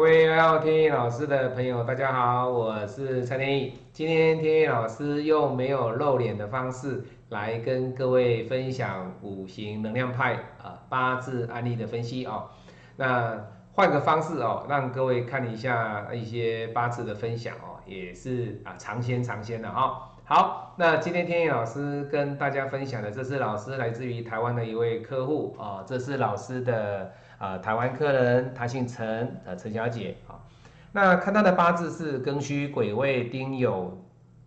各位要天意老师的朋友，大家好，我是蔡天意。今天天意老师用没有露脸的方式来跟各位分享五行能量派啊八字案例的分析哦。那换个方式哦，让各位看一下一些八字的分享哦，也是啊尝鲜尝鲜的哈。好，那今天天意老师跟大家分享的，这是老师来自于台湾的一位客户啊，这是老师的。啊，台湾客人，他姓陈，呃，陈小姐啊。那看他的八字是庚戌癸未丁酉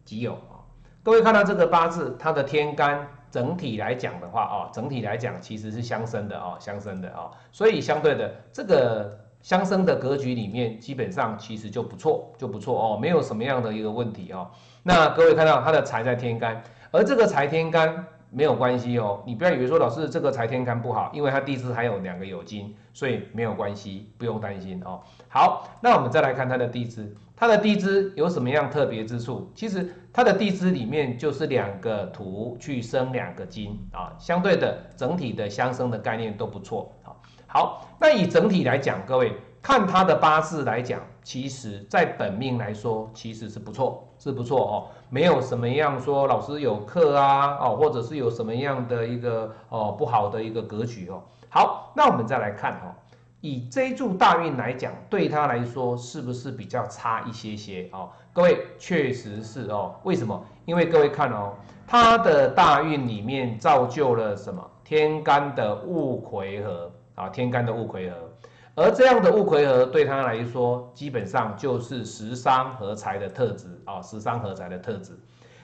己酉啊。各位看到这个八字，它的天干整体来讲的话啊，整体来讲其实是相生的啊，相生的啊。所以相对的，这个相生的格局里面，基本上其实就不错，就不错哦，没有什么样的一个问题哦。那各位看到他的财在天干，而这个财天干。没有关系哦，你不要以为说老师这个财天干不好，因为它地支还有两个有金，所以没有关系，不用担心哦。好，那我们再来看它的地支，它的地支有什么样特别之处？其实它的地支里面就是两个土去生两个金啊，相对的整体的相生的概念都不错啊。好，那以整体来讲，各位看他的八字来讲，其实在本命来说其实是不错。是不错哦，没有什么样说老师有课啊，哦，或者是有什么样的一个哦不好的一个格局哦。好，那我们再来看哈，以这一柱大运来讲，对他来说是不是比较差一些些哦？各位确实是哦，为什么？因为各位看哦，他的大运里面造就了什么？天干的戊癸合啊，天干的戊癸合。而这样的戊癸合对他来说，基本上就是十伤合财的特质啊，十伤合财的特质。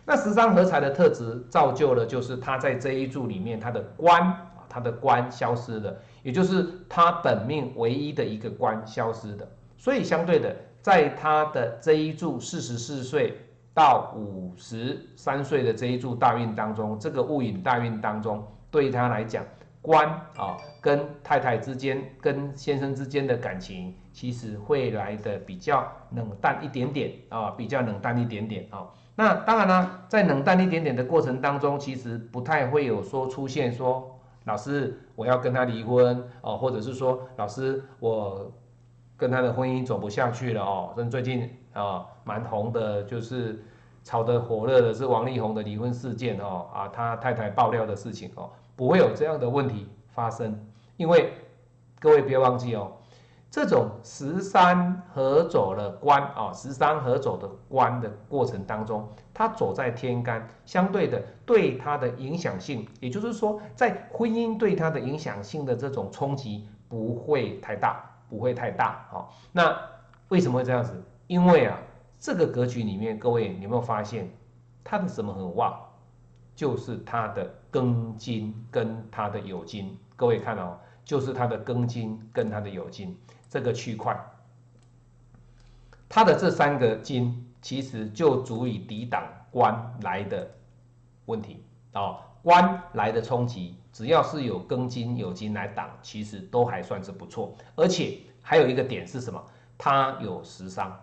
那十伤合财的特质造就了，就是他在这一柱里面，他的官啊，他的官消失了，也就是他本命唯一的一个官消失的。所以相对的，在他的这一柱四十四岁到五十三岁的这一柱大运当中，这个戊寅大运当中，对他来讲。官啊，跟太太之间、跟先生之间的感情，其实会来的比较冷淡一点点啊，比较冷淡一点点啊。那当然呢，在冷淡一点点的过程当中，其实不太会有说出现说，老师我要跟他离婚哦，或者是说，老师我跟他的婚姻走不下去了哦。跟最近啊蛮红的，就是炒得火热的是王力宏的离婚事件哦，啊他太太爆料的事情哦。不会有这样的问题发生，因为各位别忘记哦，这种十三合走了官啊，十三合走的官的过程当中，它走在天干，相对的对它的影响性，也就是说，在婚姻对它的影响性的这种冲击不会太大，不会太大啊。那为什么会这样子？因为啊，这个格局里面，各位有没有发现它的什么很旺？就是它的庚金跟它的酉金，各位看哦，就是它的庚金跟它的酉金这个区块，它的这三个金其实就足以抵挡官来的问题啊，官来的冲击，只要是有庚金酉金来挡，其实都还算是不错。而且还有一个点是什么？它有食伤，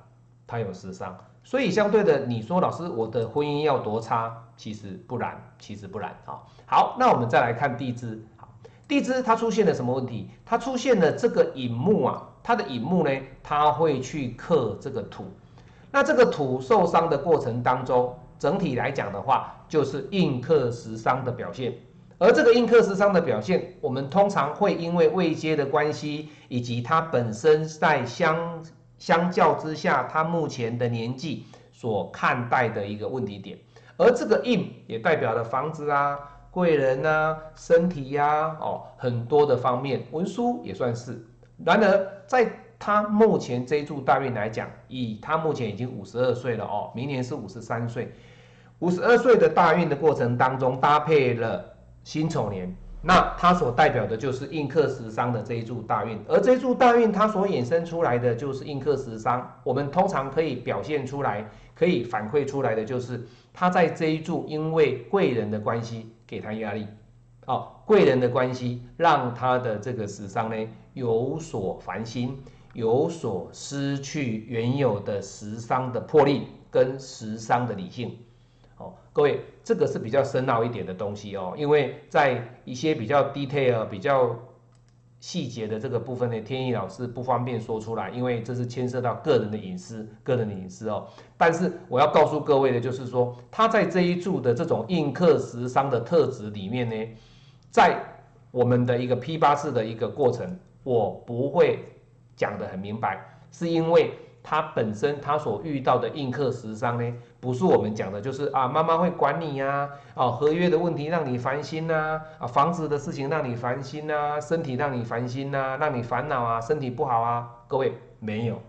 它有食伤。所以相对的，你说老师，我的婚姻要多差？其实不然，其实不然啊。好，那我们再来看地支。地支它出现了什么问题？它出现了这个寅木啊，它的寅木呢，它会去克这个土。那这个土受伤的过程当中，整体来讲的话，就是印克食伤的表现。而这个印克食伤的表现，我们通常会因为未接的关系，以及它本身在相。相较之下，他目前的年纪所看待的一个问题点，而这个印也代表了房子啊、贵人啊、身体呀，哦，很多的方面，文书也算是。然而，在他目前这一柱大运来讲，以他目前已经五十二岁了哦，明年是五十三岁，五十二岁的大运的过程当中，搭配了辛丑年。那它所代表的就是印克食伤的这一柱大运，而这一柱大运它所衍生出来的就是印克食伤。我们通常可以表现出来，可以反馈出来的就是他在这一柱因为贵人的关系给他压力，哦，贵人的关系让他的这个食伤呢有所烦心，有所失去原有的食伤的魄力跟食伤的理性。各位，这个是比较深奥一点的东西哦，因为在一些比较 detail、比较细节的这个部分呢，天意老师不方便说出来，因为这是牵涉到个人的隐私，个人的隐私哦。但是我要告诉各位的，就是说他在这一柱的这种印克食商的特质里面呢，在我们的一个批八字的一个过程，我不会讲得很明白，是因为。他本身他所遇到的印克时伤呢，不是我们讲的，就是啊妈妈会管你呀，哦合约的问题让你烦心呐，啊房子的事情让你烦心呐，身体让你烦心呐，让你烦恼啊，身体不好啊，各位没有，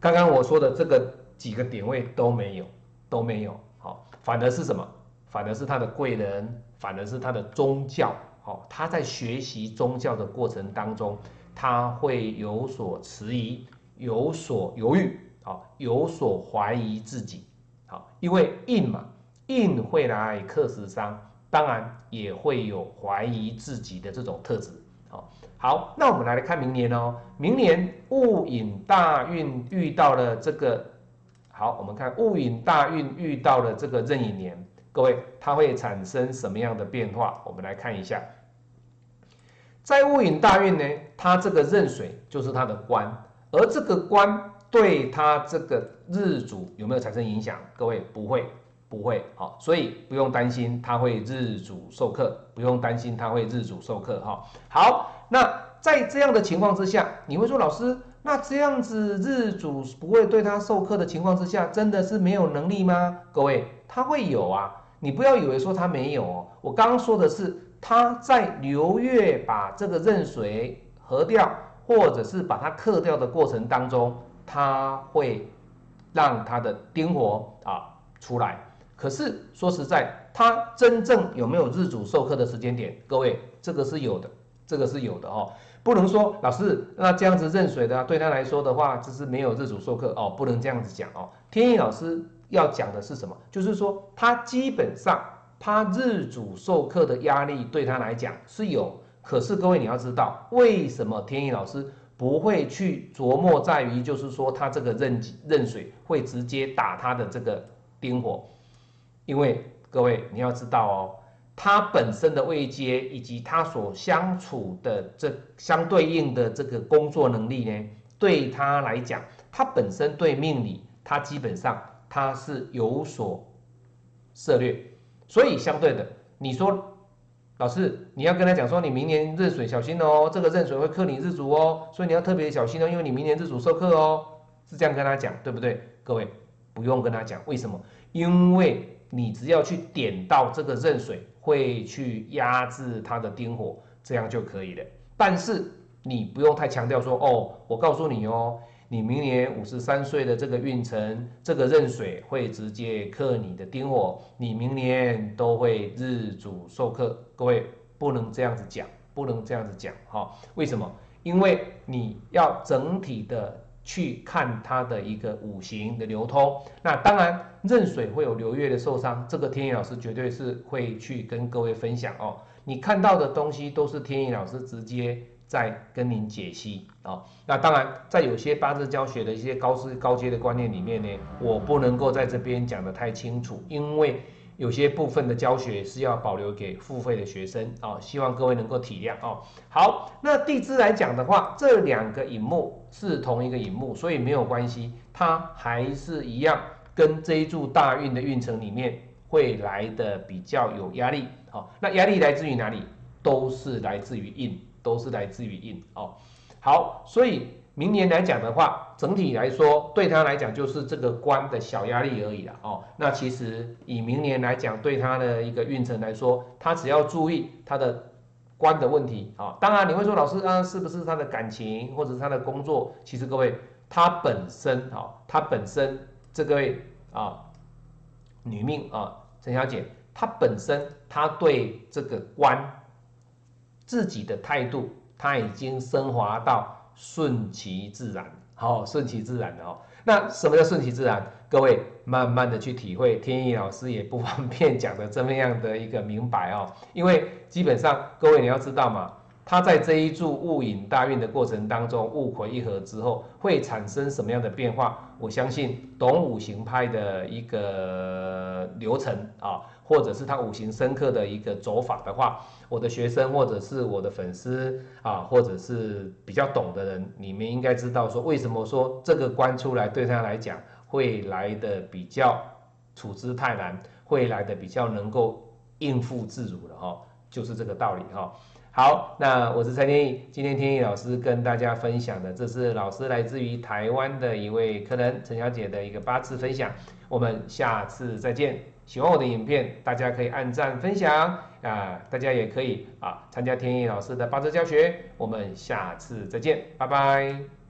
刚刚我说的这个几个点位都没有，都没有，好，反而是什么？反而是他的贵人，反而是他的宗教，好，他在学习宗教的过程当中，他会有所迟疑。有所犹豫，好，有所怀疑自己，好，因为印嘛，印会来克时伤，当然也会有怀疑自己的这种特质，好，好，那我们来来看明年哦，明年戊寅大运遇到了这个，好，我们看戊寅大运遇到了这个壬寅年，各位它会产生什么样的变化？我们来看一下，在戊寅大运呢，它这个壬水就是它的官。而这个官对他这个日主有没有产生影响？各位不会，不会，好，所以不用担心他会日主受克，不用担心他会日主受克，哈。好，那在这样的情况之下，你会说老师，那这样子日主不会对他授课的情况之下，真的是没有能力吗？各位，他会有啊，你不要以为说他没有，我刚刚说的是他在流月把这个壬水合掉。或者是把它克掉的过程当中，它会让它的丁火啊出来。可是说实在，它真正有没有日主授课的时间点？各位，这个是有的，这个是有的哦。不能说老师那这样子认水的，对他来说的话，就是没有日主授课哦，不能这样子讲哦。天意老师要讲的是什么？就是说他基本上他日主授课的压力对他来讲是有。可是各位，你要知道，为什么天意老师不会去琢磨在于，就是说他这个壬壬水会直接打他的这个丁火？因为各位你要知道哦，他本身的位阶以及他所相处的这相对应的这个工作能力呢，对他来讲，他本身对命理，他基本上他是有所涉略，所以相对的，你说。老师，你要跟他讲说，你明年壬水小心哦，这个壬水会克你日主哦，所以你要特别小心哦，因为你明年日主受克哦，是这样跟他讲，对不对？各位不用跟他讲，为什么？因为你只要去点到这个壬水，会去压制他的丁火，这样就可以了。但是你不用太强调说，哦，我告诉你哦。你明年五十三岁的这个运程，这个壬水会直接克你的丁火，你明年都会日主受克。各位不能这样子讲，不能这样子讲，哈，为什么？因为你要整体的去看它的一个五行的流通。那当然，壬水会有流月的受伤，这个天意老师绝对是会去跟各位分享哦。你看到的东西都是天意老师直接。再跟您解析啊，那当然，在有些八字教学的一些高师高阶的观念里面呢，我不能够在这边讲的太清楚，因为有些部分的教学是要保留给付费的学生啊，希望各位能够体谅哦。好，那地支来讲的话，这两个引木是同一个引木，所以没有关系，它还是一样，跟这一柱大运的运程里面会来的比较有压力。好，那压力来自于哪里？都是来自于印。都是来自于印哦，好，所以明年来讲的话，整体来说对他来讲就是这个官的小压力而已了哦。那其实以明年来讲，对他的一个运程来说，他只要注意他的官的问题啊。当然你会说老师啊，是不是他的感情或者是他的工作？其实各位，他本身啊，他本身这个位啊，女命啊，陈小姐，她本身她对这个官。自己的态度，他已经升华到顺其自然，好，顺其自然的哦。那什么叫顺其自然？各位慢慢的去体会，天意老师也不方便讲的这么样的一个明白哦。因为基本上，各位你要知道嘛，他在这一柱戊寅大运的过程当中，戊癸一合之后会产生什么样的变化？我相信懂五行派的一个流程啊，或者是他五行深刻的一个走法的话，我的学生或者是我的粉丝啊，或者是比较懂的人，你们应该知道说，为什么说这个关出来对他来讲会来的比较处之泰然，会来的比较能够应付自如的哈，就是这个道理哈。好，那我是蔡天意，今天天意老师跟大家分享的，这是老师来自于台湾的一位客人陈小姐的一个八字分享，我们下次再见。喜欢我的影片，大家可以按赞分享啊，大家也可以啊参加天意老师的八字教学，我们下次再见，拜拜。